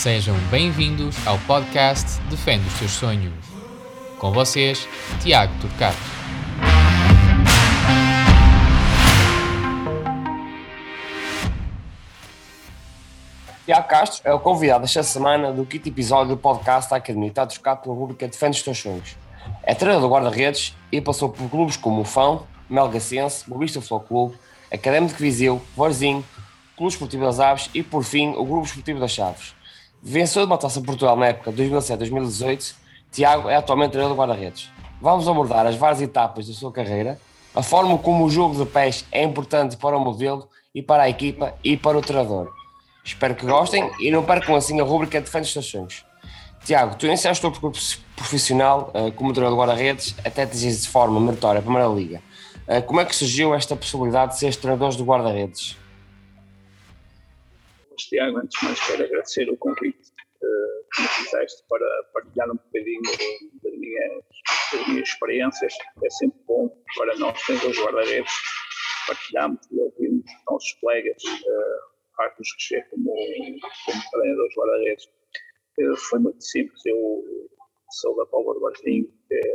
Sejam bem-vindos ao podcast Defende os Seus Sonhos. Com vocês, Tiago Turcato. Tiago Castro é o convidado desta semana do quinto episódio do podcast da Academia. A trocar pela rubrica Defende os Teus Sonhos. É treinador do guarda-redes e passou por clubes como o Fão, Melgacense, Bobista Futebol Clube, Académico de Viseu, Vorzinho, Clube Esportivo das Aves e, por fim, o Grupo Esportivo das Chaves. Vencedor de uma taça Portugal na época 2007-2018, Tiago é atualmente treinador do guarda-redes. Vamos abordar as várias etapas da sua carreira, a forma como o jogo de pés é importante para o modelo e para a equipa e para o treinador. Espero que gostem e não percam assim a rubrica Defende Estações. Tiago, tu iniciaste o percurso profissional uh, como treinador de guarda-redes até te de forma meritória a Primeira Liga. Uh, como é que surgiu esta possibilidade de ser treinador de guarda-redes? Tiago, antes mais quero agradecer o convite uh, que me fizeste para partilhar um bocadinho das minhas, das minhas experiências. É sempre bom para nós, treinadores de guarda-redes, partilharmos e ouvirmos nossos colegas uh, faz-nos crescer como, como treinadores guarda-redes. Eh, foi muito simples, eu sou da Póvoa do Bastinho,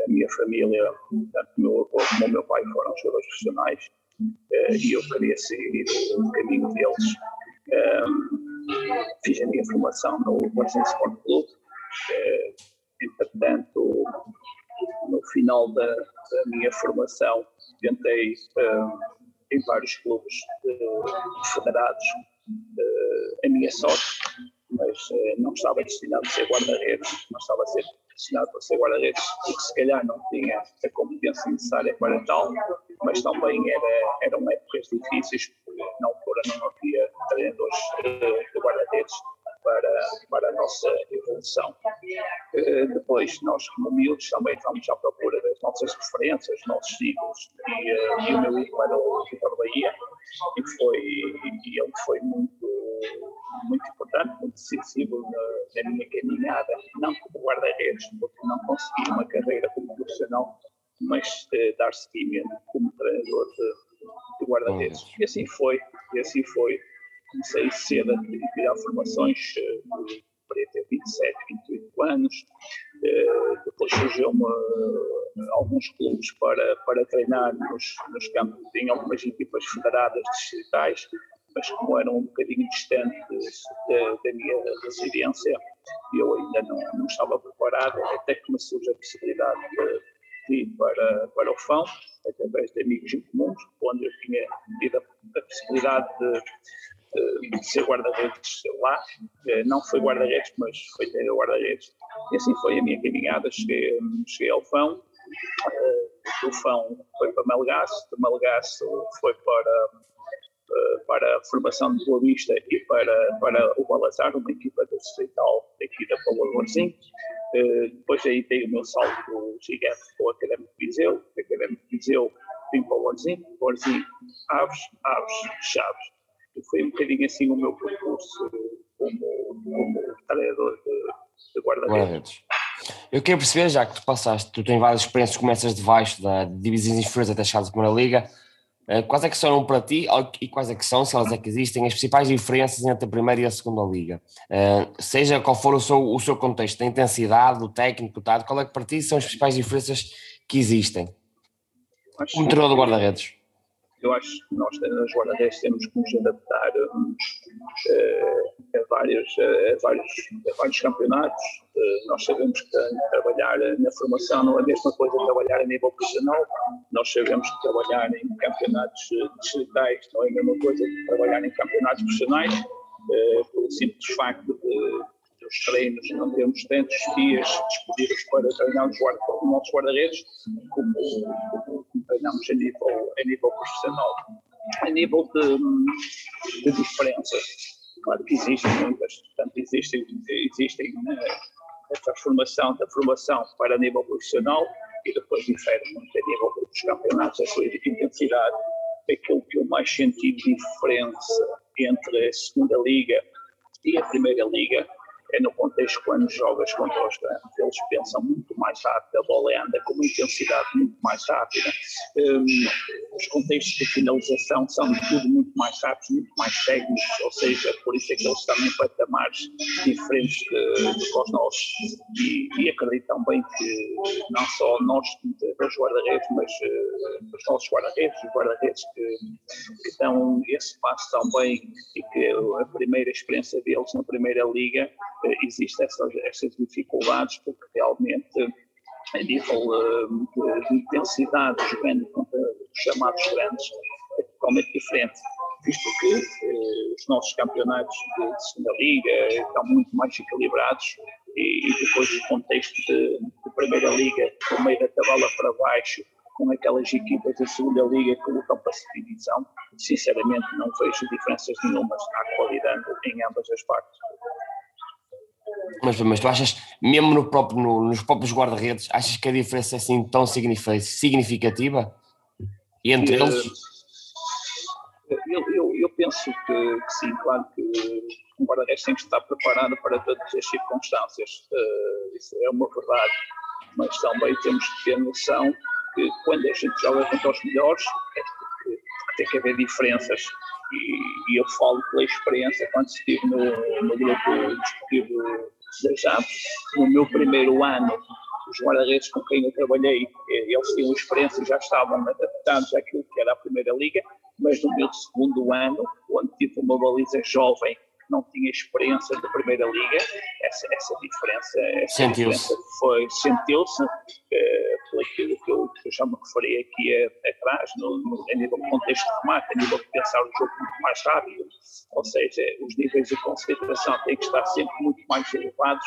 a minha família, tanto meu avô como o meu pai foram jogadores profissionais eh, e eu queria seguir o caminho deles. Fiz a minha formação no Bastinho Sport Clube, eh, entretanto, no final da, da minha formação, tentei em vários clubes federados a minha sorte, mas não estava destinado a ser guarda-redes, não estava a ser destinado a ser guarda-redes, porque se calhar não tinha a competência necessária para tal, mas também era, eram épocas difíceis, porque na altura não havia treinadores uh, de guarda-redes para, para a nossa evolução. Uh, depois, nós, como miúdos, também vamos à procura das nossas referências, nossos ídolos, e, uh, e o meu ídolo era o Vitor Bahia, e, foi, e ele foi muito, muito importante, muito decisivo na, na minha caminhada, não como guarda-redes, porque não consegui uma carreira como profissional, mas uh, dar seguimento como treinador de, de guarda-redes. E assim foi, e assim foi comecei cedo a tirar formações, para ter 27, 28 anos, eh, depois surgiu-me alguns clubes para, para treinar nos, nos campos, em algumas equipas federadas distritais, mas como eram um bocadinho distantes da, minha residência, eu ainda não, não estava preparado, até que me surge a possibilidade de para, para o FAM, através de amigos em comuns, onde eu tinha tido a, a possibilidade de de ser guarda-redes lá. Eh, não foi guarda-redes, mas foi guarda-redes. E assim foi a minha caminhada. Cheguei, cheguei ao Fão, do Fão foi para Melgaço, de Melgaço foi para, eh, para a formação de Boa Vista e para, para o Balazar, uma equipa do distrital aqui da Lourenço. Eh, depois aí tem o meu salto gigante para o Académico Viseu, Académico Viseu vim para o Lourenço, Lourenço, Aves, Aves, Chaves foi um bocadinho assim o meu percurso como, como treinador de, de guarda-redes. Eu queria perceber, já que tu passaste, tu tens várias experiências, começas de baixo, da divisões inferiores até chegares à Primeira Liga, eh, quais é que são para ti e quais é que são, se elas é que existem, as principais diferenças entre a Primeira e a Segunda Liga? Eh, seja qual for o seu, o seu contexto, a intensidade, o técnico, o tático, qual é que para ti são as principais diferenças que existem? Como treinador de guarda-redes eu acho que nós nas guarda-redes temos que nos adaptar uh, a, vários, a, vários, a vários campeonatos. Nós sabemos que trabalhar na formação não é a mesma coisa que trabalhar a nível profissional. Nós sabemos que trabalhar em campeonatos distritais não é a mesma coisa que trabalhar em campeonatos profissionais, pelo simples facto de os treinos, não temos tantos dias disponíveis para treinar os, guarda, os nossos guarda-redes como, treinamos a nível, a nível profissional. A nível de, de diferenças, claro que existem muitas, portanto, existem, existem uh, esta formação da formação para nível profissional e depois difere muito a nível dos campeonatos, a sua intensidade. Aquilo que eu mais senti diferença entre a segunda liga e a primeira liga é no contexto quando jogas contra os grandes. Eles pensam muito mais rápido, a bola anda com uma intensidade muito mais rápida. Um, os contextos de finalização são tudo muito mais rápidos, muito mais técnicos, ou seja, por isso é que eles em patamares diferentes de, de os nossos. E, e acredito também que não só nós, os guarda-redes, mas uh, os nossos guarda-redes, os guarda-redes que, que dão esse passo também e que a primeira experiência deles na primeira liga existem essas, dificuldades, porque realmente a nível uh, de intensidade jogando contra os chamados grandes é totalmente diferente, visto que uh, os nossos campeonatos de, de segunda liga estão muito mais equilibrados e, e depois o contexto de, de, primeira liga, com meio da tabela para baixo, com aquelas equipas da segunda liga que lutam para a divisão, sinceramente não vejo diferenças nenhumas à qualidade em ambas as partes. Mas, mas tu achas, mesmo no próprio, no, nos próprios guarda-redes, achas que a diferença é assim tão significativa entre eu, eles? Eu, eu, eu penso que, que, sim, claro que um guarda-redes tem que estar preparado para todas as circunstâncias, uh, isso é uma verdade, mas também temos que ter noção que quando a gente joga contra os melhores, é porque, porque tem que haver diferenças. E, e, eu falo pela experiência quando estive no, no grupo desportivo JAP, no meu primeiro ano, os guarda-redes com quem eu trabalhei, eh, eles tinham experiência e já estavam adaptados àquilo que era a primeira liga, mas no meu segundo ano, onde tive uma baliza jovem não tinha experiência da Primeira Liga, essa, essa diferença, essa sentiu diferença foi, sentiu-se, eh, por aquilo que eu, que eu já me referi aqui atrás, no, no, a nível de contexto de remate, a nível de pensar o jogo muito mais rápido, ou seja, os níveis de concentração têm que estar sempre muito mais elevados,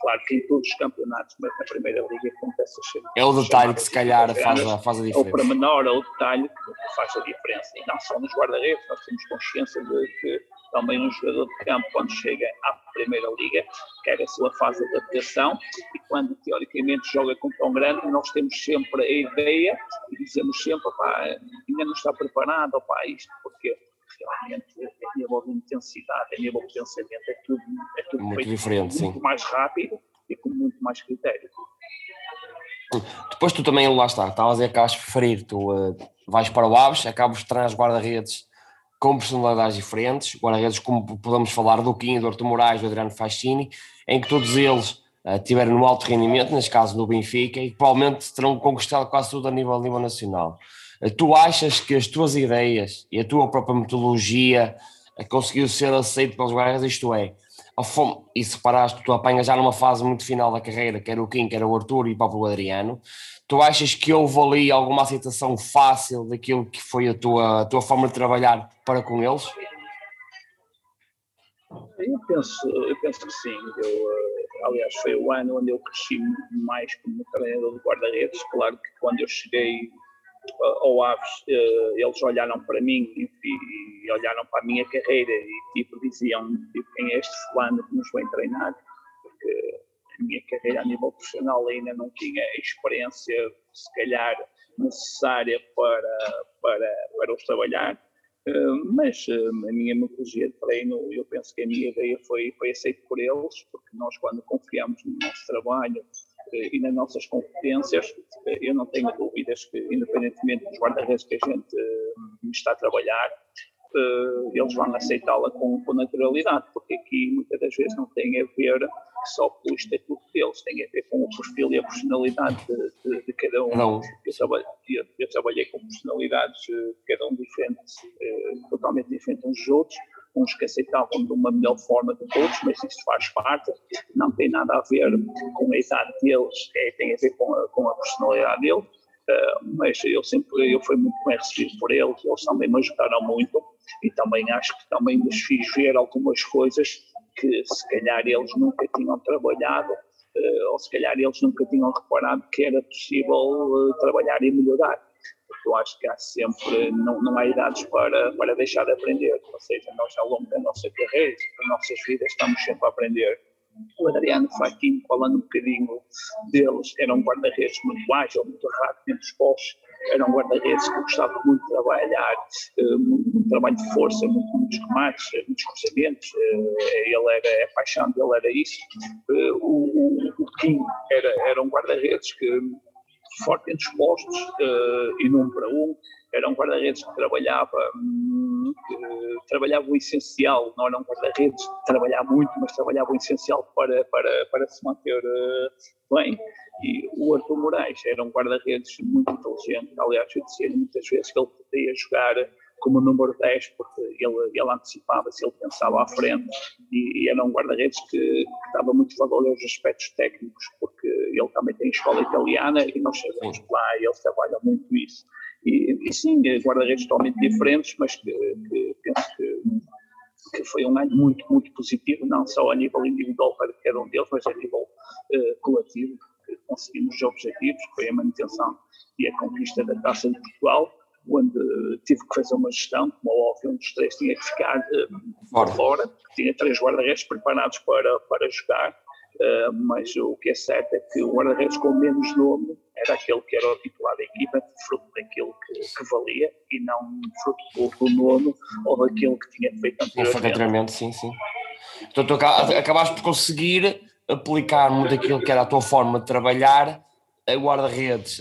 claro que em todos os campeonatos, mas na Primeira Liga acontece sempre. É o detalhe que se calhar faz a, faz a diferença. É o pormenor, é o detalhe que faz a diferença, e não só nos guarda-redes, nós temos consciência de que também um jogador de campo, quando chega à Primeira Liga, quer a sua fase de adaptação, e quando teoricamente joga com tão grande, nós temos sempre a ideia e dizemos sempre, pá, ainda não está preparado, pá, isto, porque realmente a nível de intensidade, a nível de pensamento, é tudo, é tudo muito feito diferente, muito sim. mais rápido e com muito mais critério. Depois tu também, lá está, estavas a acabas de preferir, tu uh, vais para o Aves, acabas de os guarda-redes com personalidades diferentes, guarda-redes como podemos falar do Quinho, do Artur Moraes, do Adriano Fascini, em que todos eles uh, tiveram um alto rendimento, neste caso no Benfica, e que provavelmente terão conquistado quase tudo a nível, a nível nacional. Uh, tu achas que as tuas ideias e a tua própria metodologia uh, conseguiu ser aceito pelos guarda-redes, isto é, Fome, e tu apanhas já numa fase muito final da carreira, quer o Kim, quer o Arthur e o próprio Adriano, tu achas que houve ali alguma aceitação fácil daquilo que foi a tua, a tua forma de trabalhar para com eles? Eu penso, eu penso que sim. Eu, aliás, foi o ano onde eu cresci mais como treinador de guarda-redes. Claro que quando eu cheguei ao Aves, eles olharam para mim e olharam para a minha carreira e tipo, diziam tipo, quem é este fulano que nos vem treinar, minha carreira a nível profissional ainda não tinha a experiência, se calhar, necessária para, para, para os trabalhar. Mas a minha metodologia de treino, eu penso que a minha ideia foi, foi aceita por eles, porque nós, quando confiamos no nosso trabalho, e nas nossas competências, eu não tenho dúvidas que, independentemente dos guarda-redes que a gente está a trabalhar, eles vão aceitá-la com, com, naturalidade, porque aqui muitas das vezes não tem a ver só com o estatuto deles, tem a ver com o perfil e a personalidade de, de, de cada um. Não. Eu, trabalhei, eu, eu, trabalhei com personalidades, cada um diferente, totalmente diferente uns dos outros, uns que aceitavam de uma melhor forma do que outros, mas isso faz parte, não tem nada a ver com a idade deles, é, tem a ver com a, com a personalidade deles, uh, mas eu sempre eu fui muito bem recebido por eles, eles também me ajudaram muito e também acho que também lhes fiz ver algumas coisas que se calhar eles nunca tinham trabalhado, uh, ou se calhar eles nunca tinham reparado que era possível uh, trabalhar e melhorar eu acho que há sempre, não, não há idades para, para deixar de aprender, ou seja, nós ao longo da nossa carreira, das nossas vidas, estamos sempre a aprender. O Adriano Faquinho, falando um bocadinho deles, era um guarda-redes muito ágil, muito rápido entre os postos, era um guarda-redes que gostava muito de trabalhar, muito, muito trabalho de força, muito, muitos remates, muitos cruzamentos, ele era, a paixão dele era isso. O, o, o Kim era, era um guarda-redes que forte entre os postos e num para um, era um guarda-redes que trabalhava, hum, trabalhava o essencial, não era um guarda-redes de trabalhar muito, mas trabalhava o essencial para, para, para se manter uh, bem. E o Arthur Moraes era um guarda-redes muito inteligente, aliás, eu dizia muitas vezes que ele podia jogar como número 10, porque ele, ele antecipava-se, ele pensava à frente, e, e era um guarda-redes que, que, dava muito valor aos aspectos técnicos, porque ele também tem escola italiana e nós sabemos que lá ele trabalha muito isso. E, e sim, guarda-redes totalmente diferentes, mas que, que penso que, que, foi um ano muito, muito positivo, não só a nível individual para cada um deles, mas a nível uh, coletivo, que conseguimos os objetivos, que foi a manutenção e a conquista da Taça de Portugal, onde tive que fazer uma gestão, como óbvio, um dos três tinha que ficar uh, fora. fora, tinha três guarda-redes preparados para, para jogar, uh, mas o que é certo é que o guarda-redes com menos nome era aquele que era o titular da equipa, fruto daquilo que, que valia e não fruto do, nome ou daquilo que tinha feito anteriormente. anteriormente, sim, sim. Então tu acabaste por conseguir aplicar muito aquilo que era a tua forma de trabalhar a guarda-redes,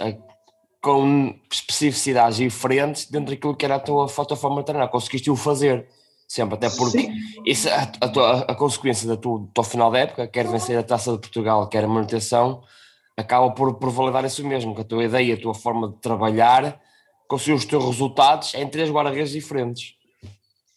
com especificidades diferentes dentro daquilo que era a tua, a tua forma de treinar. Conseguiste o fazer sempre, até porque isso, a, a, a consequência da tua, do teu final da época, quer vencer a taça de Portugal, quer a manutenção, acaba por, por validar isso mesmo, que a tua ideia, a tua forma de trabalhar, conseguiu os teus resultados em três guarda-redes diferentes.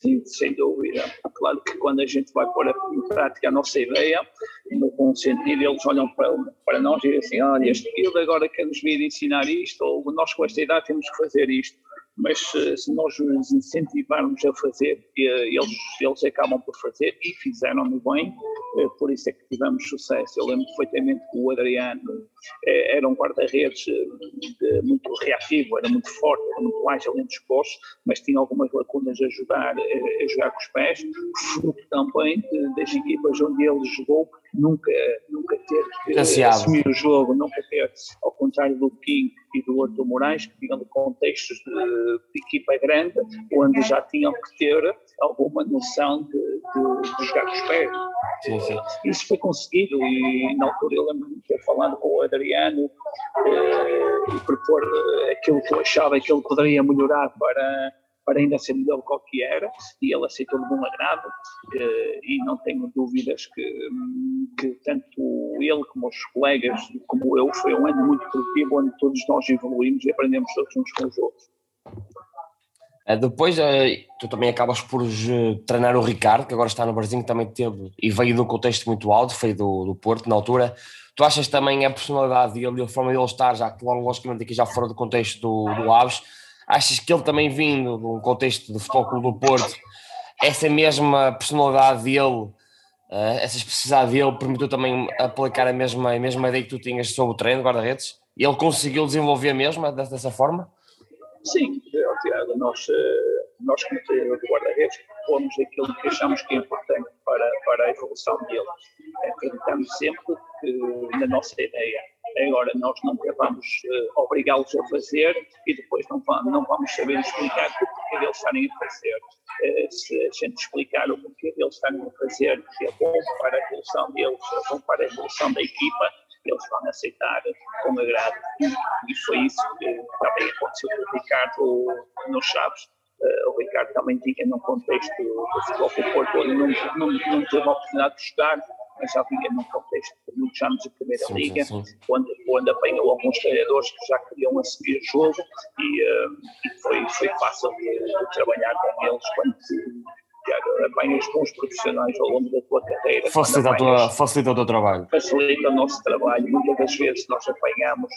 Sim, sem dúvida. Claro que quando a gente vai pôr em prática a nossa ideia, no bom sentido, eles olham para, para nós e dizem assim, olha, este filho agora quer nos vir ensinar isto, ou nós com esta idade temos que fazer isto mas se nós os incentivarmos a fazer, eles, eles acabam por fazer e fizeram-no bem, eh, por isso é que tivemos sucesso. Eu lembro perfeitamente que o Adriano eh, era um guarda-redes eh, muito reativo, era muito forte, era muito ágil entre os postos, mas tinha algumas lacunas a jogar, a jogar com os pés, fruto também das equipas onde ele jogou, nunca, nunca ter que assumir o jogo, nunca ter, ao contrário do King e do Arthur Moraes, que tinham contextos de, de, equipa grande, onde já tinham que ter alguma noção de, de, de jogar com os pés. Sim, sim. Isso foi conseguido e na altura eu lembro-me de ter falado com o Adriano eh, e propor eh, aquilo que eu achava que ele poderia melhorar para para ainda ser melhor do que era, e ele aceitou de bom agrado, eh, e não tenho dúvidas que, que tanto ele como os colegas, como eu, foi um ano muito produtivo, onde todos nós evoluímos e aprendemos todos uns com os outros. Eh, depois, eh, tu também acabas por treinar o Ricardo, que agora está no Brasil, que também teve e veio de um contexto muito alto, foi do, do Porto na altura. Tu achas também a personalidade dele e a forma dele estar, já que logicamente aqui já fora do contexto do, do Aves, Achas que ele também vindo de um contexto do Futebol do Porto, essa mesma personalidade dele, eh, essa especificidade dele permitiu também aplicar a mesma, a mesma ideia que tu tinhas sobre o treino de guarda-redes? Ele conseguiu desenvolver mesmo dessa forma? Sim, Tiago, nós, eh, nós como treinador de guarda-redes pomos aquilo que achamos que é importante para, para a evolução dele. Acreditamos sempre que, na nossa ideia Agora, nós não vamos uh, obrigá-los a fazer e depois não vamos, não vamos saber explicar o porquê deles estarem a fazer. Uh, se a gente explicar o porquê deles estarem a fazer, que é bom para a evolução deles, é bom para a evolução da equipa, eles vão aceitar com agrado. E foi isso que também aconteceu com o Ricardo nos Chaves. Uh, o Ricardo também tinha num contexto do futebol Porto, onde não, não, não teve a oportunidade de jogar, mas já vinha num contexto de muitos anos de Primeira sim, Liga, sim, sim. Onde, onde apanhou alguns treinadores que já queriam assumir o jogo e, uh, e foi, foi fácil de, de, trabalhar com eles quando apanhas bons profissionais ao longo da tua carreira. Facilita, tua, facilita o teu trabalho. Facilita o nosso trabalho. Muitas das vezes nós apanhamos,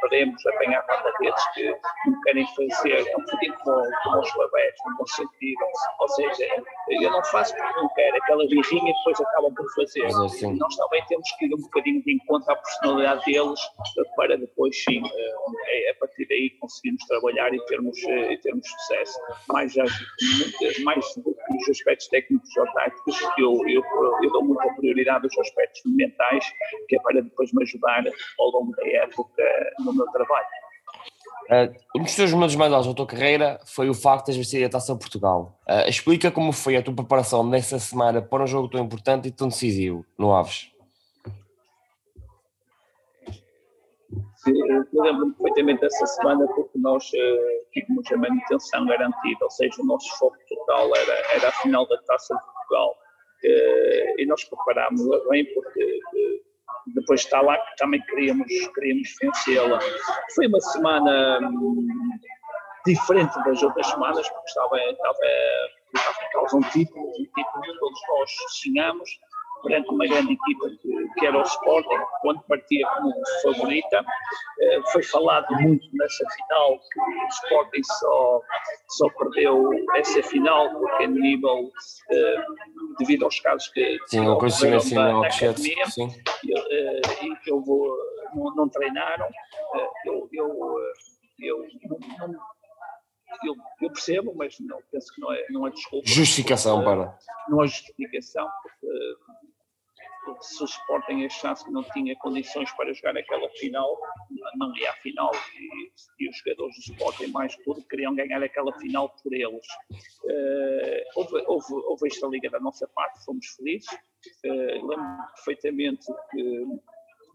podemos apanhar guarda-redes que não querem fazer, é um bocadinho como, como os babés, não vão sentir. Ou seja, eu não faço porque não quero, aquela virrinha depois acabam por fazer. Assim. Nós também temos que ir um bocadinho de encontro à personalidade deles para depois, sim, eh, a partir daí conseguirmos trabalhar e termos, eh, e termos sucesso. Mais, mais do que os aspectos técnicos ou táticos, eu, eu, eu dou muita prioridade aos aspectos mentais, que é para depois me ajudar ao longo da época no meu trabalho. Uh, um dos teus momentos mais altos da tua carreira foi o facto de teres vencido a Taça Portugal. Uh, explica como foi a tua preparação nessa semana para um jogo tão importante e tão decisivo no Aves. Eu lembro-me perfeitamente dessa semana porque nós uh, tínhamos a manutenção garantida, ou seja, o nosso foco total era, era a final da Taça de Portugal. Uh, e nós preparámos-la bem porque uh, depois de estar lá também queríamos, queríamos vencê-la. Foi uma semana um, diferente das outras semanas porque estava, estava, estava em causa um título, um título que todos nós sonhamos perante uma grande equipa que, que, era o Sporting, quando partia como favorita. Eh, foi falado muito nessa final que o Sporting só, só perdeu essa final porque a nível, eh, devido aos casos que sim, não ocorreram assim, academia, eh, e que eu vou, não, não treinaram, eu, eu, eu não, não eu, eu, percebo, mas não, penso que não é, não é desculpa. Justificação para. Não há justificação, porque se o Sporting achasse que não tinha condições para jogar aquela final, não ia à final e, e os jogadores do Sporting, mais tudo, queriam ganhar aquela final por eles. Uh, houve, houve, houve, esta liga da nossa parte, fomos felizes. Uh, lembro perfeitamente que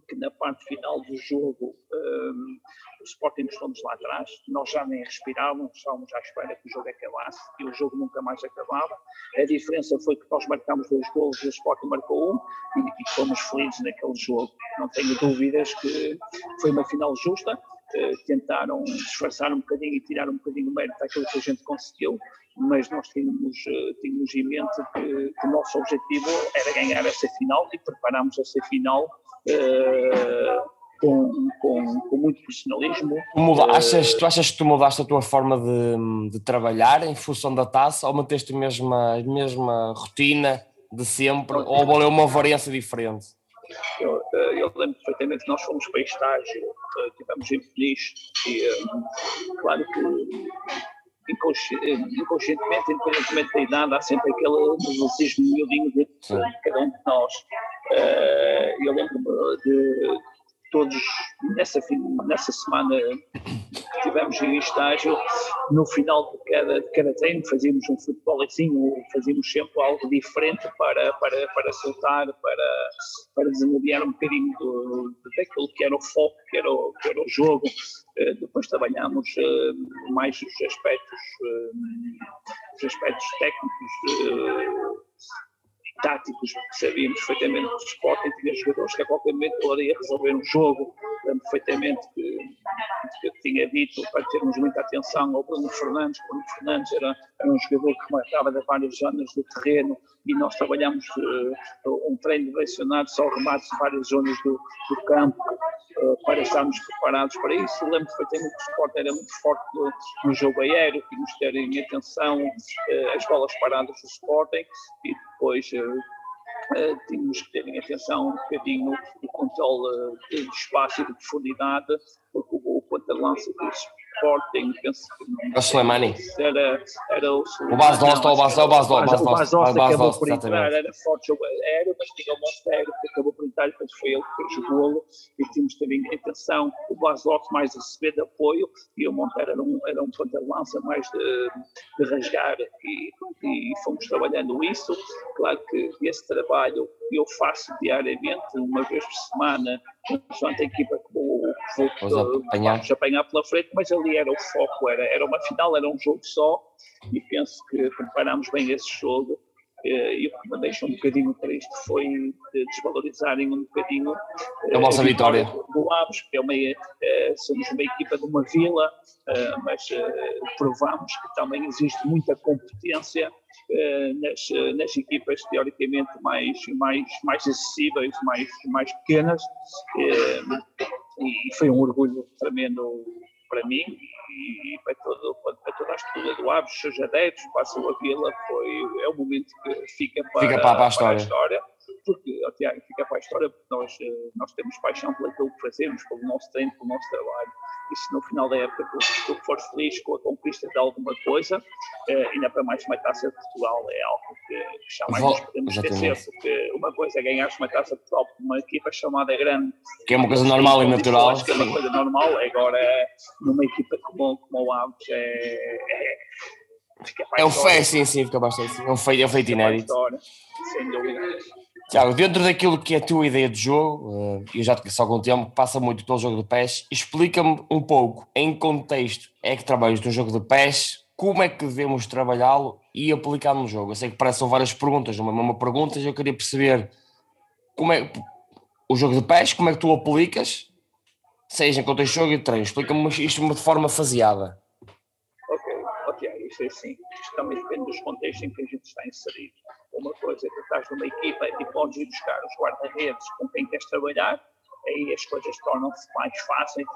que na parte final do jogo um, o Sporting mostrou-nos lá atrás, nós já nem respirávamos, estávamos à espera que o jogo acabasse e o jogo nunca mais acabava. A diferença foi que nós marcámos dois gols e o Sporting marcou um e, e fomos felizes naquele jogo. Não tenho dúvidas que foi uma final justa. Uh, tentaram disfarçar um bocadinho e tirar um bocadinho o mérito daquilo que a gente conseguiu, mas nós tínhamos, uh, tínhamos em mente que, que o nosso objetivo era ganhar essa final e preparámos essa final uh, com, com, com, muito profissionalismo. Muda, achas, tu achas que tu mudaste a tua forma de, de trabalhar em função da taça ou manteste a mesma, a mesma rotina de sempre ou valeu uma variância diferente? Eu, eh, eu, lembro perfeitamente que nós fomos para estágio, eh, tivemos em Peniche e claro que inconscientemente, independentemente da idade, há sempre aquele nervosismo miudinho de cada um de nós. Eu lembro de todos, nessa, nessa semana que tivemos em estágio, no final de cada, de cada treino fazíamos um futebolzinho, fazíamos sempre algo diferente para, para, para soltar, para, para desanuviar um bocadinho do, daquilo que era o foco, que era o, que era o jogo. Uh, depois trabalhamos uh, mais os aspectos, uh, os aspectos técnicos táticos, sabíamos perfeitamente que o Sporting tinha jogadores que a qualquer momento poderia resolver um jogo. Lembro perfeitamente que, que eu tinha dito para termos muita atenção ao Bruno Fernandes. Bruno Fernandes era, um jogador que marcava de várias zonas do terreno e nós trabalhamos uh, um treino direcionado só remates de várias zonas do, do campo uh, para estarmos preparados para isso. Lembro perfeitamente que o Sport era muito forte no, jogo aéreo, tínhamos de ter em atenção uh, as bolas paradas do Sporting e depois Uh, tínhamos que ter em atenção um bocadinho o controle de espaço e de profundidade, porque o, o ponta-lança do Sporting, penso que. O Soleimani. Era, era o O Bas Dost, o Bas Dost, o Bas Dost acabou por entrar, era forte jogo aéreo, mas tinha o Monteiro que acabou por entrar, depois foi ele que fez o golo, e tínhamos também em atenção o Bas Dost mais a receber de apoio, e o Monteiro era um, era um ponta-lança mais de, de rasgar, e, e fomos trabalhando isso. Claro que esse trabalho eu faço diariamente, uma vez por semana, consoante a equipa que vou, vou apanhar. vamos apanhar pela frente, mas ali era o foco, era, era uma final, era um jogo só, e penso que preparámos bem esse jogo. Eh, e o que me deixa um bocadinho triste foi de desvalorizarem um bocadinho a vossa eh, vitória do Aves, porque é uma, eh, somos uma equipa de uma vila, mas provamos que também existe muita competência nas, nas equipas teoricamente mais, mais, mais acessíveis, mais, mais pequenas, e foi um orgulho tremendo para mim e para, todo, para toda a estrutura do Aves, seus adeptos, para a vila, foi, é um momento que fica para, fica para, para, a, para a história porque Tiago, fica para a história, porque nós, eh, nós temos paixão pelo que fazemos, pelo nosso treino, pelo nosso trabalho. E se no final da época tu, tu fores feliz com a conquista de alguma coisa, eh, ainda para mais uma taça de Portugal, é algo que, que jamais Vol nos podemos esquecer, porque uma coisa é ganhar uma taça de Portugal por uma equipa chamada grande. Que é uma coisa normal e natural. Que é uma coisa normal, agora numa equipa como, como o Aves é, é é um feito, sim, sim, fica bastante. É um feito, é um feito inédito. Sem dúvida. Tiago, dentro daquilo que é a tua ideia de jogo, eh, eu já te conheço há algum tempo, passa muito pelo jogo de PES, explica-me um pouco, em contexto é que trabalhas no jogo de PES, como é que devemos trabalhá-lo e aplicar no jogo? Eu sei que parecem várias perguntas, uma mesma pergunta, eu queria perceber como é o jogo de PES, como é que tu aplicas, seja em contexto de jogo e de treino. Explica-me isto de forma faseada isto é assim, isto também depende dos contextos em que a gente está inserido. Uma coisa é que estás numa equipa e podes ir buscar os guarda-redes com quem queres trabalhar, aí as coisas tornam-se mais fáceis.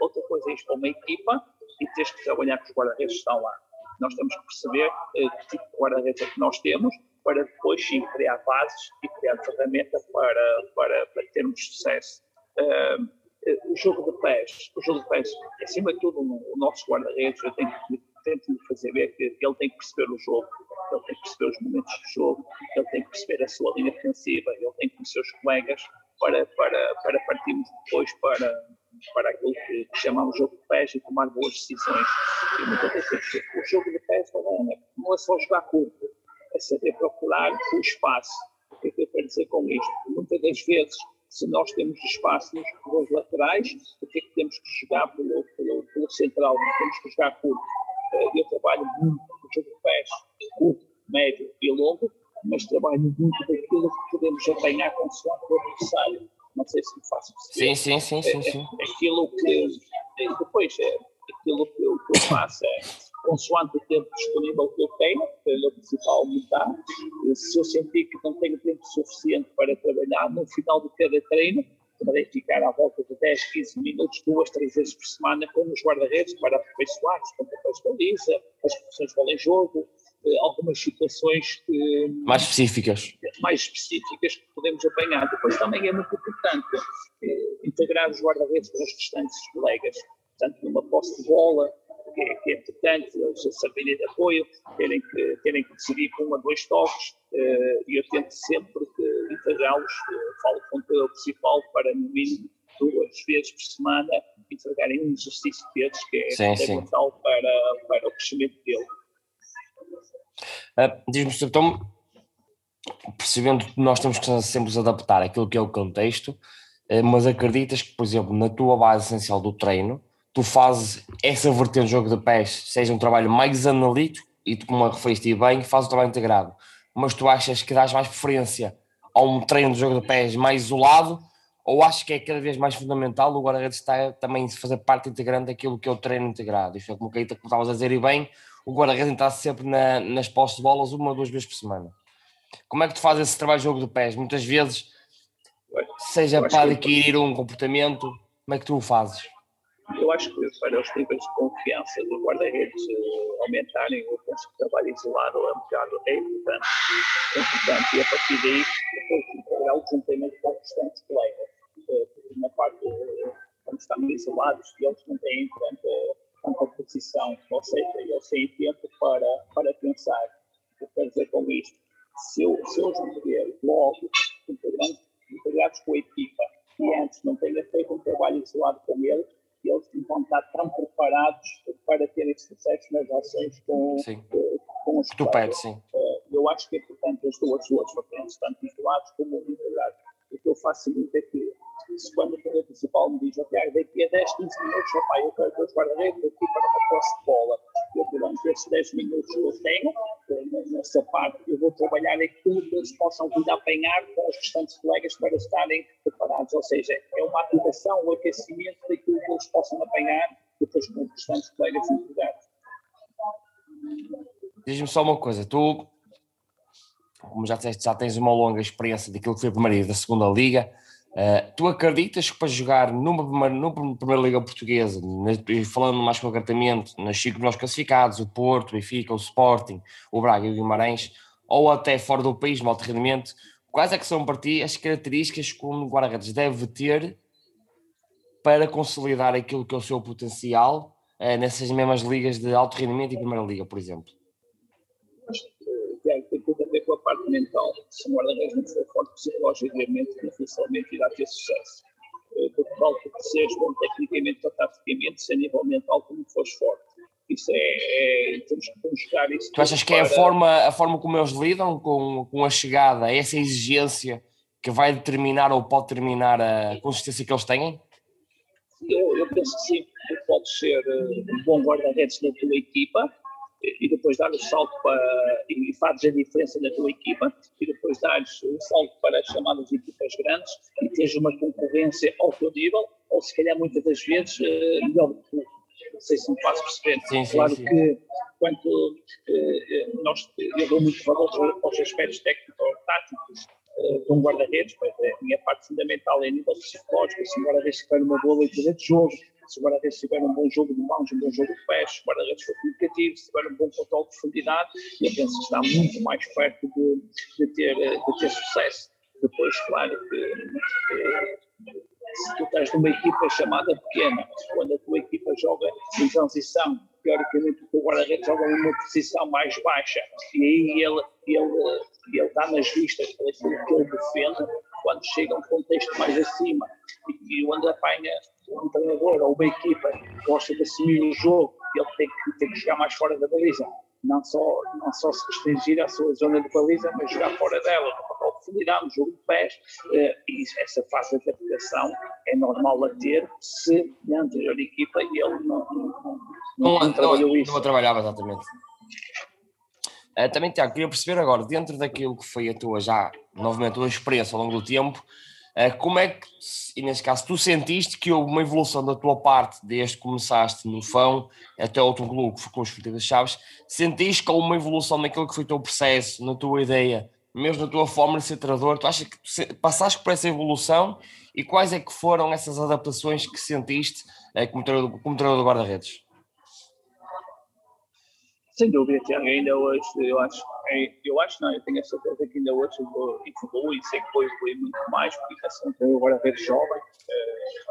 Outra coisa é ir para uma equipa e tens que trabalhar com os guarda-redes que estão lá. Nós temos que perceber uh, que tipo de guarda-redes é que nós temos para depois sim criar bases e criar ferramentas para, para, para termos sucesso. Uh, o jogo de pés, o jogo de pés, acima de tudo, o nosso guarda-redes, eu tenho que tento fazer ver que ele tem que perceber o jogo, ele tem que perceber os momentos do jogo, ele tem que perceber a sua linha defensiva, ele tem que conhecer os colegas para, para, para partirmos depois para, para aquilo que, que chamamos jogo de pés e tomar boas decisões. E muitas vezes o jogo de pés não é, não é só jogar curto, é saber procurar o espaço. O que é que eu quero dizer com isto? Muitas das vezes se nós temos espaço nos laterais, o que é que temos que jogar pelo, pelo, pelo central? Temos que jogar curto eu trabalho muito com jogo de pés, curto, médio e longo, mas trabalho muito daquilo que podemos apanhar consoante o adversário. Não sei se me faço perceber. Sim, sim, sim. sim, sim. É, é aquilo que. Depois, é, aquilo que eu, que eu faço é consoante o tempo disponível que eu tenho, para o principal aumentar. Se eu sentir que não tenho tempo suficiente para trabalhar, no final de cada treino, poderei ficar à volta de 10, 15 minutos, duas, três vezes por semana com os guarda-redes para aperfeiçoar os pontapés de baliza, as posições de bola em jogo, eh, algumas situações mais específicas mais específicas que podemos apanhar. Depois também é muito importante eh, integrar os guarda-redes com os restantes colegas, tanto numa posse de bola, que é, que é importante, eles saberem de apoio, terem que, terem que decidir com um a dois toques, eh, e eu tento sempre que integrá-los, eh, falo com o principal para no mínimo duas vezes por semana entregarem um exercício desses que é fundamental. Para, para o crescimento dele. Uh, Diz-me, então, percebendo que nós temos que sempre nos adaptar àquilo que é o contexto, uh, mas acreditas que, por exemplo, na tua base essencial do treino, tu fazes essa vertente do jogo de pés, seja um trabalho mais analítico, e tu, como referiste bem, fazes o trabalho integrado, mas tu achas que dás mais preferência a um treino de jogo de pés mais isolado, ou achas que é cada vez mais fundamental o guarda-redes estar também fazer parte integrante daquilo que é o treino integrado? Isto é como que estavas a dizer e bem, o guarda-redes está sempre na, nas postas de bolas uma ou duas vezes por semana. Como é que tu fazes esse trabalho de jogo de pés? Muitas vezes, seja para adquirir um comportamento, como é que tu o fazes? Eu acho que para os níveis de confiança do guarda-redes uh, aumentarem, eu penso que o trabalho isolado é um bocado é importante. É importante. E a partir daí, depois integrar juntamente com os restantes colegas. Uh, na parte, quando estamos isolados, eles não têm tanta, tanta posição, ou seja, eles têm tempo para, para pensar. O que quero dizer com isto? Se eu, se eu meter logo integrados com a equipa e antes não tenha feito um trabalho isolado com eles, eles vão estar tão preparados para terem sucesso nas ações com, com os tu pedes, sim. Eh, eu acho que é importante as duas vertentes, tanto isolados como integrados. O que eu faço muito é que, se quando o treinador principal me diz, ok, daqui a 10, 15 minutos, opa, eu quero que os guarda-redes aqui para uma posse de bola, durante esses 10 minutos que eu tenho, nessa parte, eu vou trabalhar aquilo que eles possam vir apanhar com os restantes colegas para estarem preparados. Ou seja, é uma ativação, um aquecimento daquilo que eles possam apanhar depois com os restantes colegas empregados. Diz-me só uma coisa, tu, como já disseste, já tens uma longa experiência daquilo que foi a primeira e da segunda liga, Uh, tu acreditas que para jogar numa, numa primeira Liga Portuguesa, falando mais concretamente nas cinco nós classificados, o Porto, o Benfica, o Sporting, o Braga e o Guimarães, ou até fora do país, no alto rendimento, quais é que são para ti as características que um guarda-redes deve ter para consolidar aquilo que é o seu potencial uh, nessas mesmas ligas de alto rendimento e Primeira Liga, por exemplo? Tiago, tem tudo a ver com a parte mental. Se o guarda-redes não for forte psicologicamente, dificilmente irá ter sucesso. Porque vale que sejas bom tecnicamente ou taticamente, se a nível mental tu não fores forte. Isso é, é temos que conjugar isso. Tu achas que é a forma, a forma como eles lidam com, com a chegada, essa exigência que vai determinar ou pode determinar a consistência que eles têm? Eu, eu penso que sim, tu podes ser eh, um bom guarda-redes na tua equipa e depois dar o salto para e fazes a diferença na tua equipa e depois dares o salto para as chamadas equipas grandes e tens uma concorrência ao teu nível ou se calhar muitas das vezes eh, melhor do que tu. Não sei se me faço perceber. Sim, sim, claro sim. que quando eh, nós, eu dou muito valor aos aspectos técnico-táticos eh, de um guarda-redes, mas a minha parte fundamental é a nível psicológico, se o guarda-redes tiver uma boa leitura de jogo, se o guarda-redes tiver um bom jogo de mãos, um bom jogo de pés, se o guarda-redes for comunicativo, se tiver um bom controle de profundidade, eu penso que está muito mais perto de, de, ter, eh, de ter sucesso. Depois, claro que eh, se tu estás numa equipa chamada pequena, quando a tua equipa joga em transição, teoricamente o teu guarda-redes joga numa posição mais baixa e aí ele, ele, ele dá nas vistas por aquilo que ele defende, quando chega a um contexto mais acima e, e onde apanha um treinador ou uma equipa gosta de assumir o jogo, ele tem que, tem que jogar mais fora da baliza. Não só, não só se restringir à sua zona de baliza, mas jogar fora dela, no papel de profundidade, no jogo de pés. eh, E essa fase de adaptação é normal a ter se na anterior equipa ele não, não, não, Não, trabalhou não, isso. não trabalhava exatamente. Eh, também, Tiago, queria perceber agora, dentro daquilo que foi a tua já, novamente, a tua experiência ao longo do tempo, como é que, e nesse caso, tu sentiste que houve uma evolução da tua parte desde que começaste no Fão até ao outro clube, que com os Futidas Chaves, sentiste que houve uma evolução naquilo que foi o teu processo, na tua ideia, mesmo na tua forma de ser treinador, tu achas que passaste por essa evolução? E quais é que foram essas adaptações que sentiste eh, como treinador, como treinador de guarda-redes? Sem dúvida, Tiago, ainda hoje, eu acho, eu acho não, eu tenho a certeza que ainda hoje eu vou evoluir e sei que vou evoluir muito mais, porque assim, eu agora vejo jovem,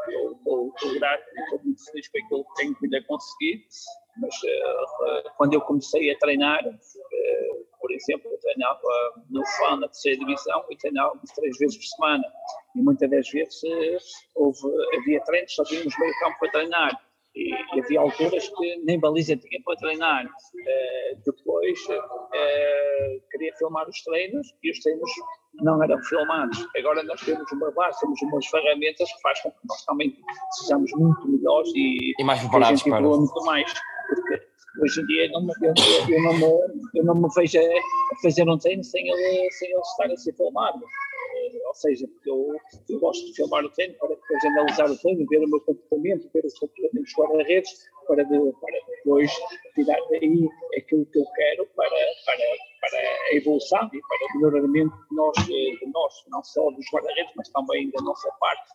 eu estou estou grato, estou muito feliz com aquilo que tenho vindo a conseguir, mas eh, quando eu comecei a treinar, eh, por exemplo, eu treinava no FAN, na terceira divisão, e treinava três vezes por semana, e muitas das vezes houve, havia treinos, só tínhamos meio campo para treinar, e, e havia alturas que nem baliza tinha para treinar. Eh, depois eh, queria filmar os treinos e os treinos não eram filmados. Agora nós temos uma base, temos umas ferramentas que faz com que nós também sejamos muito melhores e, E mais preparados para. muito mais. Porque hoje em dia eu não, me- eu, eu- não, me, eu não me vejo a fazer um treino sem ele, sem ele estar a ser filmado. Eh, Ou seja, porque eu, eu gosto de filmar o treino para depois analisar o treino, ver o meu comportamento, ver os comportamentos dos guarda-redes, para, de- para depois tirar daí aquilo que eu quero para, para, para a evolução e para o melhoramento de nós, de nós não só dos guarda-redes, mas também da nossa parte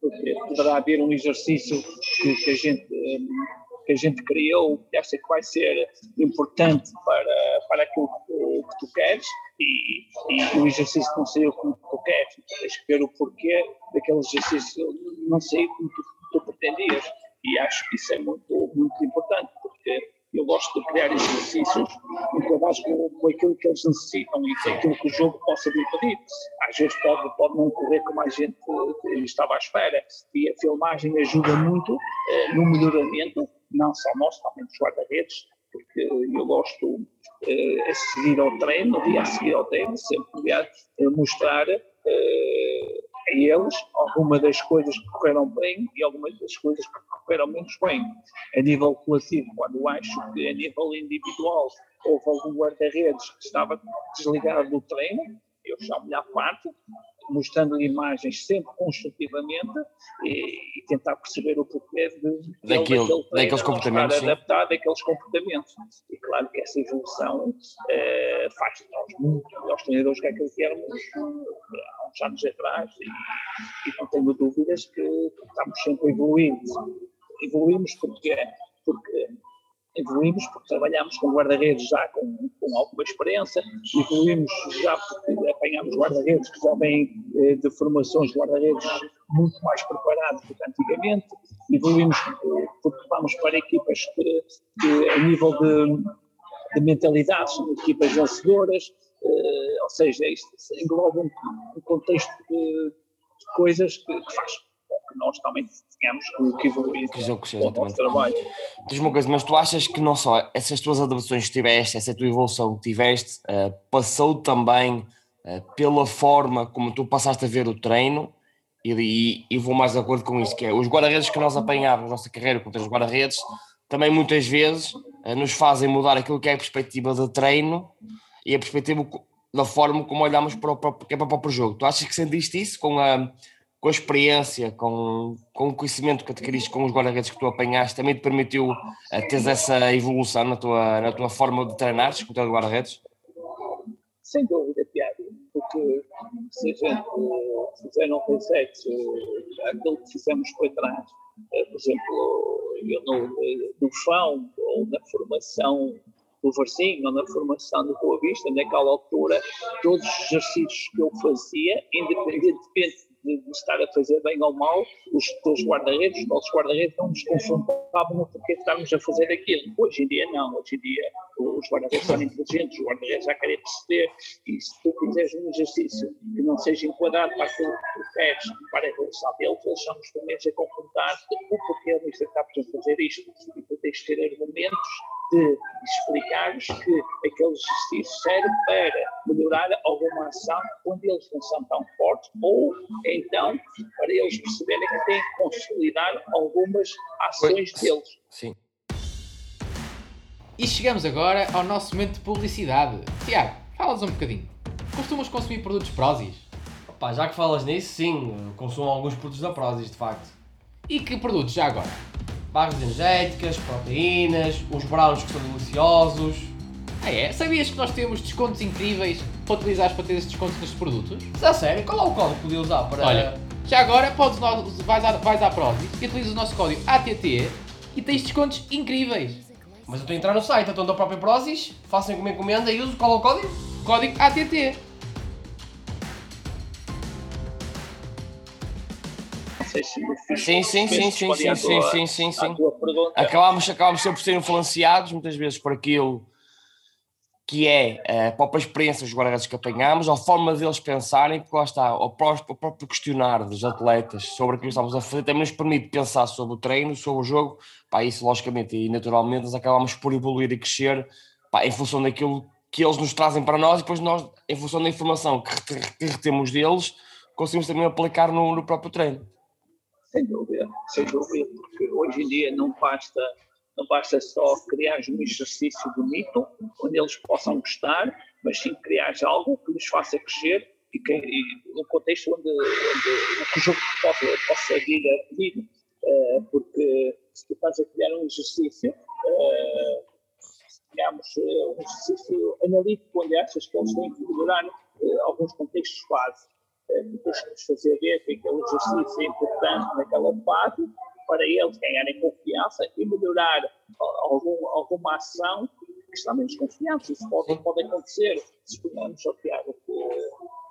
porque poderá haver um exercício que, que a gente eh, que a gente criou que acha que vai ser importante para, para aquilo que que tu queres e, e o exercício não saiu como tu queres. Tens que ver o porquê daquele exercício não sair como tu, tu pretendias. E acho que isso é muito, muito importante, porque eu gosto de criar exercícios enquadrados com, com aquilo que eles necessitam e com aquilo que o jogo possa vir pedir. Às vezes pode, pode não correr como a gente eh, estava à espera e a filmagem ajuda muito eh, no melhoramento, não só nós, também dos guarda-redes, porque eu gosto eh, a seguir ao treino, no dia a seguir ao treino, sempre a mostrar eh, a eles algumas das coisas que correram bem e algumas das coisas que correram menos bem. A nível coletivo, quando acho que a nível individual houve algum guarda-redes que estava desligado do treino, eu chamo-lhe à parte, mostrando imagens sempre construtivamente e, e tentar perceber o porquê de, de Daquilo- ele, daquele daqueles estar comportamentos, sim. adaptado àqueles comportamentos. E claro que essa evolução eh, faz de nós muito melhores treinadores que aquilo que éramos eh, há uns anos atrás e, e não tenho dúvidas que estamos sempre a evoluir. Evoluímos porque, porque evoluímos porque trabalhamos com guarda-redes já com, com alguma experiência, evoluímos já porque apanhámos guarda-redes que já vêm eh, de formações de guarda-redes muito mais preparados do que antigamente, evoluímos eh, porque vamos para equipas que, que a nível de, de mentalidade são equipas vencedoras, uh, ou seja, isto engloba um, um contexto de, de coisas que, que faz que nós também tenhamos que evoluir o nosso trabalho. Diz uma coisa, mas tu achas que não só essas tuas adaptações que tiveste, essa tua evolução que tiveste, uh, passou também uh, pela forma como tu passaste a ver o treino e, e, vou mais de acordo com isso, que é os guarda-redes que nós apanhávamos na nossa carreira contra os guarda-redes também muitas vezes uh, nos fazem mudar aquilo que é a perspectiva de treino e a perspectiva da forma como olhamos para o próprio, é para o próprio jogo. Tu achas que sentiste isso com a com a experiência, com, com o conhecimento que adquiriste com os guarda-redes que tu apanhaste, também te permitiu uh, teres essa evolução na tua, na tua forma de treinar com os guarda-redes? Sem dúvida, Tiago, porque se a gente fizer não consegue, aquilo que fizemos para trás, eh, por exemplo, eu no, no FAO ou na formação do Varzinho na formação do Boa Vista, naquela altura, todos os exercícios que eu fazia, independentemente de, de, estar a fazer bem ou mal, os teus guarda-redes, os nossos guarda-redes não nos confrontavam de estarmos a fazer aquilo. Hoje em dia não, hoje em dia os guarda-redes são inteligentes, os guarda-redes já querem perceber e se tu fizeres um exercício que não seja enquadrado para aquilo que tu queres, para a evolução deles, eles são os primeiros a confrontar-te o porquê de estarmos a fazer isto. E tu tens que ter argumentos de explicar-lhes que aquele exercício serve para melhorar alguma ação onde eles não são tão fortes ou então para eles perceberem que têm que consolidar algumas ações deles. Sim. E chegamos agora ao nosso momento de publicidade. Tiago, falas um bocadinho. Costumas consumir produtos Prozis? Opa, já que falas nisso, sim, consumo alguns produtos da Prozis, de facto. E que produtos já agora? Barras energéticas, proteínas, uns browns que são deliciosos. Ah é? Sabias que nós temos descontos incríveis para utilizares para ter esses descontos nestes produtos? A sério? Qual é o código que podia usar para... Olha, já agora podes, vais, à, vais à Prozis e utilizas o nosso código ATT e tens descontos incríveis. Mas eu estou a entrar no site, então da própria Prozis, façam uma encomenda e uso qual é o código? Código ATT. Sim, sim, sim, sim, sim, sim, sim, sim, sim. Acabámos, acabámos sempre por ser influenciados muitas vezes por aquilo que é a eh, própria experiência dos guarda-redes que apanhamos, a forma deles pensarem, porque lá está, o próprio, o próprio questionar dos atletas sobre aquilo que estamos a fazer também nos permite pensar sobre o treino, sobre o jogo, pá, isso logicamente e naturalmente nós acabamos por evoluir e crescer pá, em função daquilo que eles nos trazem para nós e depois nós, em função da informação que retemos deles, conseguimos também aplicar no, no próprio treino. Sem dúvida, sem dúvida, porque hoje em dia não basta, não basta só criar um exercício do mito, onde eles possam gostar, mas sim criar algo que lhes faça crescer e, que, e num contexto onde, onde o jogo possa, possa vir a pedir, uh, porque se tu estás a criar um exercício, uh, digamos, uh, um exercício analítico onde achas que eles têm que melhorar alguns contextos básicos temos fazer ver que aquele exercício é importante naquela fase para eles ganharem confiança e melhorar algum, alguma ação que está menos confiança. Isso pode, pode acontecer. Suponhamos, oh, Tiago, que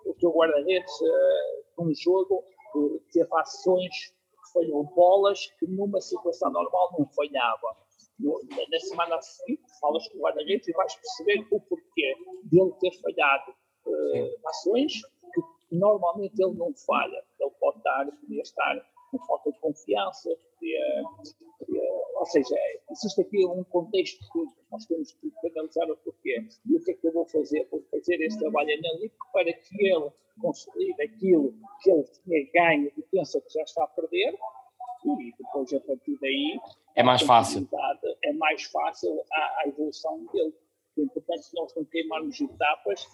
o teu guarda-redes, uh, num jogo, uh, teve ações que falhou bolas que numa situação normal não falhava. No, na semana seguinte, falas com o guarda-redes e vais perceber o porquê dele ter falhado uh, ações normalmente ele não falha. Ele pode estar, podia estar com falta de confiança, podia, podia, ou seja, existe aqui um contexto que nós temos que analisar o porquê. E o que é que eu vou fazer? Vou fazer esse trabalho analítico para que ele consolide aquilo que ele tinha ganho e pensa que já está a perder, e depois a partir daí é mais fácil. É mais fácil a, a evolução dele. É importante nós não queimarmos etapas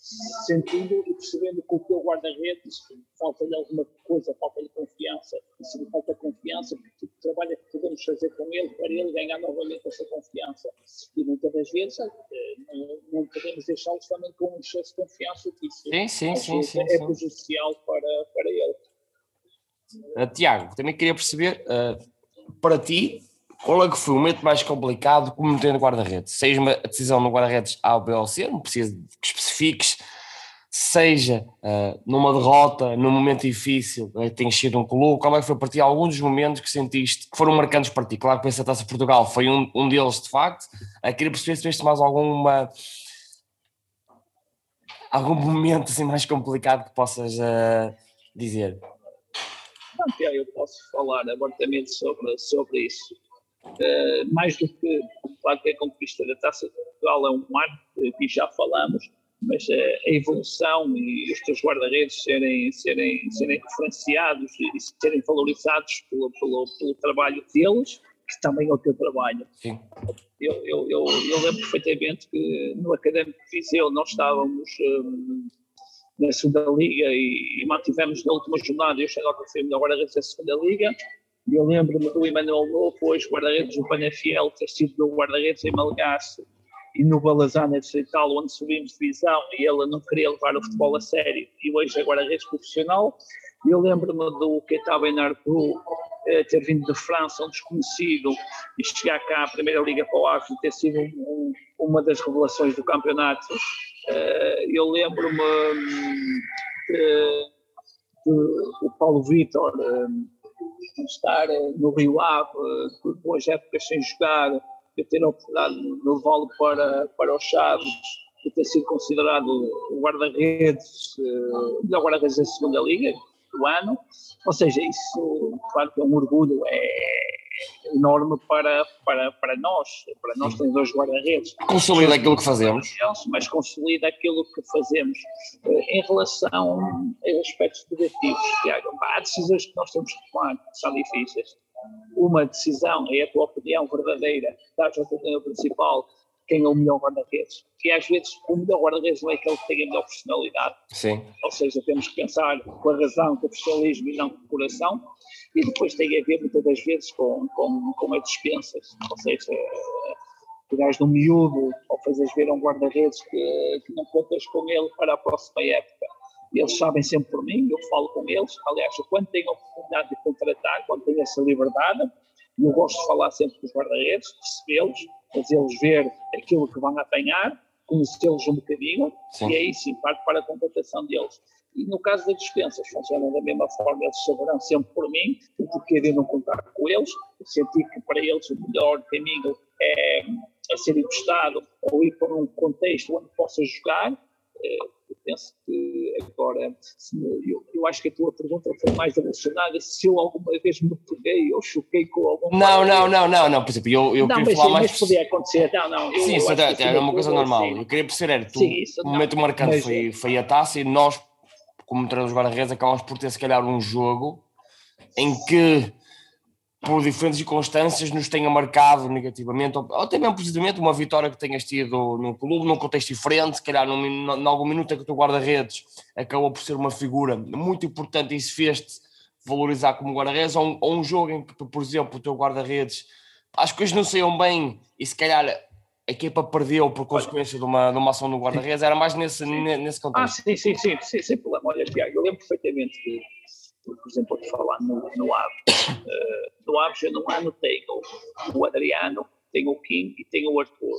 sentindo e percebendo que o teu guarda-redes falta-lhe alguma coisa, falta-lhe confiança. E se lhe falta confiança, que tipo de trabalho é que podemos fazer com ele para ele ganhar novamente essa confiança? E muitas das vezes eh, não, não podemos deixá-los também com um excesso de confiança, que isso sim, sim, sim, sim, é prejudicial para, para ele. Uh, Tiago, também queria perceber, uh, para ti, qual é que foi o momento mais complicado como metendo guarda-redes? Seja uma decisão no guarda-redes A, B ou C, não precisa que especifiques, seja uh, numa derrota, num momento difícil, uh, tem sido um clube, qual é que foi para ti algum dos momentos que sentiste que foram marcantes para ti? Claro que essa Taça Portugal foi um, um deles de facto, uh, queria perceber se tiveste mais alguma algum momento assim mais complicado que possas uh, dizer? Não, eu posso falar abertamente sobre, sobre isso. Uh, mais do que, claro que a conquista da Taça de Portugal é um marco, que já falamos, mas a evolução e os teus guarda-redes serem, serem, serem referenciados e serem valorizados pelo, pelo, pelo trabalho deles, que também é o teu trabalho. Sim. Eu, eu, eu, eu lembro perfeitamente que no Académico de Viseu nós estávamos um, na segunda Liga e, e, mantivemos na última jornada, eu cheguei ao fui melhor guarda-redes da segunda Liga, eu lembro-me do Emanuel Novo, hoje guarda-redes do Panafiel, ter sido meu guarda-redes em Malgaço, e no Balazana Distrital, onde subimos divisão e ele não queria levar o futebol a sério e hoje é rede profissional. Eu lembro-me do Keita Benardu eh, ter vindo de França, um desconhecido, e chegar cá à Primeira Liga para o Ave ter sido um, uma das revelações do campeonato. Eh, eu lembro-me de, de, o Paulo Vitor eh, estar no Rio Ave, duas épocas sem jogar, de ter a oportunidade de levá-lo para, para os Chaves, de ter sido considerado o guarda-redes, uh, melhor guarda-redes da segunda liga do ano. Ou seja, isso, claro que é um orgulho, é enorme para, para, para nós, para nós temos dois guarda-redes. Consolida aquilo que fazemos. Mas consolida aquilo que fazemos. Eh, em relação a aspectos negativos, Tiago, há decisões que nós temos que tomar, que são difíceis uma decisão, é a tua opinião verdadeira, dás a opinião principal, quem é o melhor guarda-redes. E às vezes o melhor guarda-redes não é aquele que tem a melhor personalidade. Sim. Ou seja, temos que pensar com a razão, com o profissionalismo e não com o coração. E depois tem a ver muitas das vezes com, com, com as dispensas. Ou seja, pegares no miúdo ou fazes ver um guarda-redes que, que não contas com ele para a próxima época eles sabem sempre por mim, eu falo com eles. Aliás, quando tenho a oportunidade de contratar, quando tenho essa liberdade, eu gosto de falar sempre com os guarda-redes, recebê-los, fazê-los ver aquilo que vão apanhar, conhecê-los um bocadinho, sim. e aí sim parte para a contratação deles. E no caso das dispensas, funcionam da mesma forma, eles saberão sempre por mim o porquê de não contar com eles, sentir que para eles o melhor caminho é, é ser emprestado ou ir para um contexto onde possa jogar. Eu penso que agora, eu, eu, acho que a tua pergunta foi mais relacionada se eu alguma vez me peguei ou choquei com algum. Não, não, não, não, não, por exemplo, eu, eu não, queria mas, falar mais. Mas podia acontecer, não, não. sim, isso é, é uma coisa normal. Sim. Eu queria perceber, era, tu, sim, isso, o momento não, marcante mas, foi, foi a taça e nós, como treinadores guarda-redes, acabamos por ter se calhar um jogo em que por diferentes circunstâncias nos tenha marcado negativamente, ou, até mesmo positivamente, uma vitória que tenhas tido no clube, num contexto diferente, se calhar num, num, algum minuto em que o teu guarda-redes acabou por ser uma figura muito importante e isso fez-te valorizar como guarda-redes, ou, ou, um jogo em que, por exemplo, o teu guarda-redes as coisas não saíam bem e se calhar a equipa perdeu por consequência de uma, de uma ação no guarda-redes, era mais nesse, nesse contexto. Ah, sim, sim, sim, sim, sem problema. Olha, Tiago, eu lembro perfeitamente de por exemplo, de falar no, no Aves. Uh, no Aves, eu no ano tenho o Adriano, tenho o Kim e tenho o Arthur.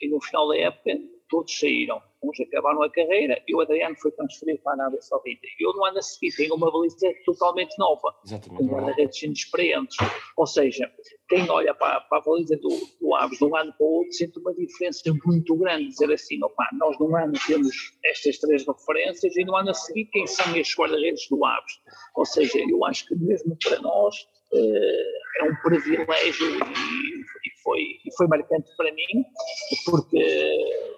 E no final da época, todos saíram. Uns acabaram a carreira e o Adriano foi transferido para a Arábia Saudita. E eu no ano a seguir tenho uma baliza totalmente nova, Exatamente. com guarda-redes inexperientes. Ou seja, quem olha para, para a baliza do, do Aves de um ano para o outro sente uma diferença muito grande. Dizer assim, opa, nós num ano temos estas três referências e no ano a seguir quem são estes guarda-redes do Aves? Ou seja, eu acho que mesmo para nós uh, é um privilégio e, foi, e foi marcante para mim, porque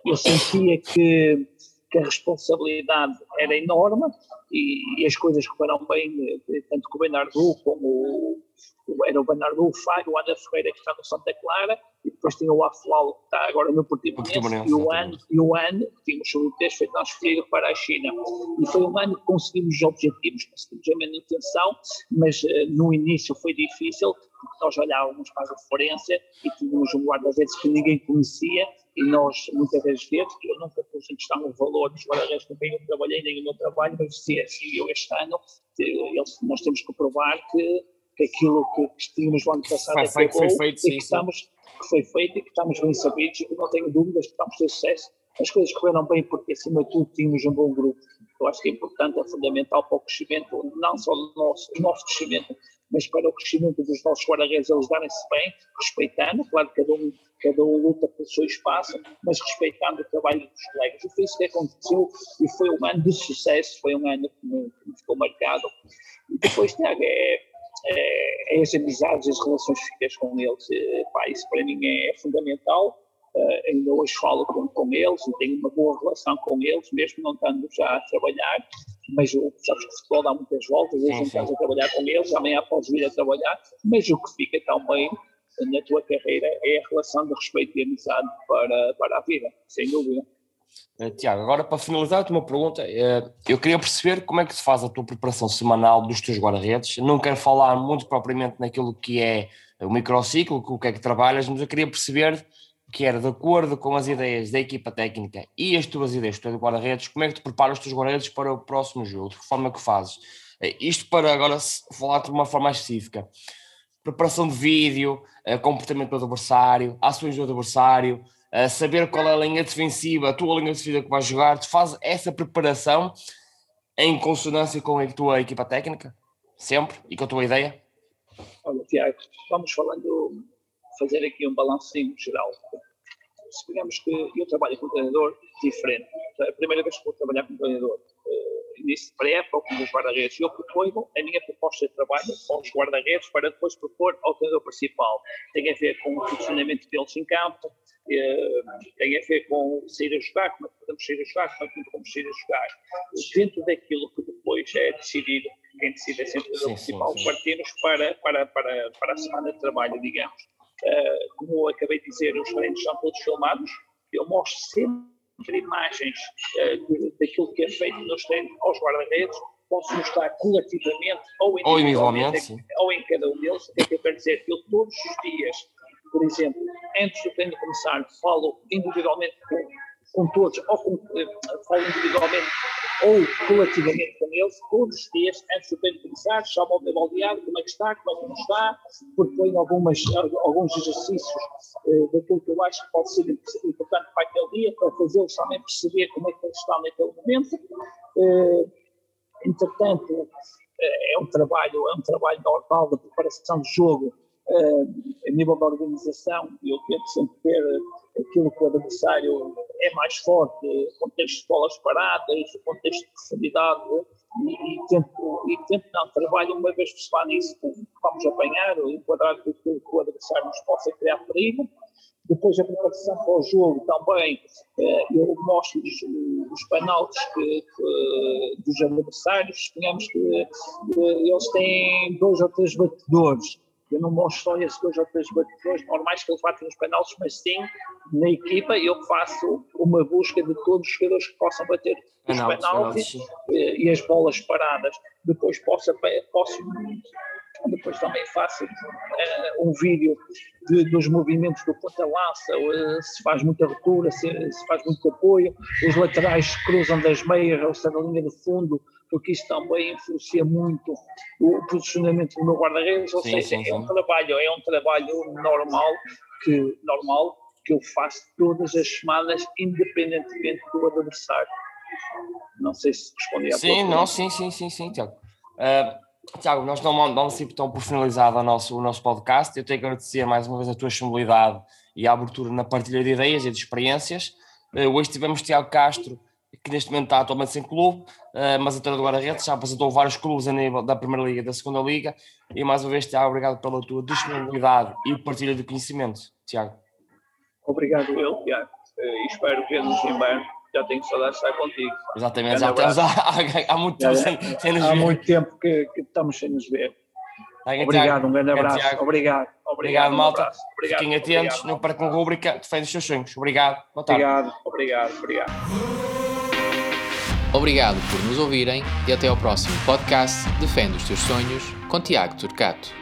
eu sentia que, que a responsabilidade era enorme e, e as coisas correram bem, tanto com o Bernardo como o, era o Bernardo, o Fábio, o Ana Ferreira que está no Santa Clara e depois tinha o Afual que está agora no Portimonense. E o ano e o ano que tínhamos o texto foi transferido para a China. E foi um ano que conseguimos os objetivos, conseguimos a manutenção mas uh, no início foi difícil porque nós olhávamos para a referência e tínhamos um guarda-redes que ninguém conhecia e nós, muitas vezes, eu nunca pus em questão o valor dos guarda-redes com quem eu trabalhei, nem o meu trabalho, mas dizia assim, eu este ano, nós temos que provar que, que aquilo que, que tínhamos no ano passado foi, foi, foi feito, e que, estamos, que foi feito e que estamos bem sabidos. E que não tenho dúvidas que estamos a ter sucesso. As coisas correram bem porque, acima de tudo, tínhamos um bom grupo. Eu acho que é importante, é fundamental para o crescimento, não só do nosso, do nosso crescimento, mas para o crescimento dos nossos guarda-redes, eles darem-se bem, respeitando, claro cada um, cada um luta pelo seu espaço, mas respeitando o trabalho dos colegas. E foi isso que aconteceu e foi um ano de sucesso, foi um ano que me, que me ficou marcado. E depois, Tiago, é, é, é, as amizades, as relações que ficas com eles, é, pá, isso para mim é fundamental. Uh, ainda hoje falo com, com eles e tenho uma boa relação com eles, mesmo não estando já a trabalhar, mas sabes que o futebol dá muitas voltas, hoje estás a trabalhar com eles, amanhã podes vir a trabalhar, mas o que fica também na tua carreira é a relação de respeito e amizade para, para a vida, sem dúvida. Uh, Tiago, agora para finalizar, uma pergunta. Uh, eu queria perceber como é que se faz a tua preparação semanal dos teus guarda-redes. Não quero falar muito propriamente naquilo que é o microciclo, o que é que trabalhas, mas eu queria perceber que era de acordo com as ideias da equipa técnica e as tuas ideias do guarda-redes, como é que tu preparas os teus guarda-redes para o próximo jogo? De que forma que fazes? Eh, isto para agora falar de uma forma específica. Preparação de vídeo, eh, comportamento do adversário, ações do adversário, eh, saber qual é a linha defensiva, a tua linha defensiva que vais jogar, tu fazes essa preparação em consonância com a tua equipa técnica? Sempre? E com a tua ideia? Olha, Tiago, vamos falando fazer aqui um balancinho geral. Suponhamos que eu trabalho com um treinador diferente. É a primeira vez que vou trabalhar com um treinador, uh, pré-época ou com os guarda-redes, eu proponho a minha proposta de trabalho aos guarda-redes para depois propor ao treinador principal. Tem a ver com o funcionamento deles em campo, uh, tem a ver com sair a jogar, como é que podemos sair a jogar, como é que podemos sair a jogar. Dentro daquilo que depois é decidido, quem decide é sempre o principal, partimos para, para, para, para a semana de trabalho, digamos. Uh, como eu acabei de dizer, os treinos são todos filmados. Eu mostro sempre imagens uh, daquilo que é feito nos treinos aos guarda-redes. Posso mostrar coletivamente ou individualmente, ou, em cada um deles. O que é que eu quero dizer? Eu todos os dias, por exemplo, antes do treino começar, falo individualmente com, com todos, ou com, uh, falo individualmente ou coletivamente com eles, todos os dias, antes do treino começar, chamam o meu baldeado, como é que está, como é que não está, proponho algumas, alguns exercícios uh, daquilo que eu acho que pode ser importante para aquele dia, para fazê-los também perceber como é que eles estão naquele momento. Uh, entretanto, uh, é um trabalho, é um trabalho normal de preparação de jogo, a nível da organização, eu tento sempre ver aquilo que o adversário é mais forte, contexto de bolas paradas, contexto de profundidade, e, e, tento, e tento não, trabalho uma vez por semana nisso, vamos apanhar, enquadrar aquilo que o adversário nos possa criar perigo. Depois a preparação para o jogo também, eh, eu mostro os, penaltis que, que, dos adversários, suponhamos que eh, eles têm dois ou três batedores, eu não mostro só esses dois ou três batedores normais que eles batem nos penaltis, mas sim, na equipa, eu faço uma busca de todos os jogadores que possam bater os penaltis e, e as bolas paradas. Depois posso, posso depois também faço uh, um vídeo de, dos movimentos do ponta-lança, uh, se faz muita ruptura, se, se, faz muito apoio, os laterais cruzam das meias ou se na linha de fundo, porque isso também influencia muito o posicionamento do meu guarda-redes, ou sim, seja, sim, é um trabalho, é um trabalho normal que, normal que eu faço todas as semanas, independentemente do adversário. Não sei se respondi à Sim, não, sim, sim, sim, sim, Tiago. Uh, Tiago, nós não sempre tão por finalizado o nosso, o nosso podcast. Eu tenho que agradecer mais uma vez a tua disponibilidade e a abertura na partilha de ideias e de experiências. Uh, hoje tivemos Tiago Castro, que neste momento está atualmente sem clube, uh, mas a do guarda-redes já apresentou vários clubes a nível da Primeira Liga e da Segunda Liga. E mais uma vez, Tiago, obrigado pela tua disponibilidade e partilha de conhecimento. Tiago. Obrigado, eu, Tiago. Uh, espero ver-nos em breve já tenho saudades de estar contigo. Exatamente, já temos há, há, há, muito tempo sem, sem nos ver. Há muito tempo que, que, estamos sem nos ver. Obrigado, um grande abraço. Obrigado. Obrigado, obrigado malta. Obrigado. Fiquem atentos obrigado, no Parque Rúbrica, defende os seus sonhos. Obrigado. Boa tarde. Obrigado, obrigado, obrigado. Obrigado por nos ouvirem e até ao próximo podcast Defende os Teus Sonhos com Tiago Turcato.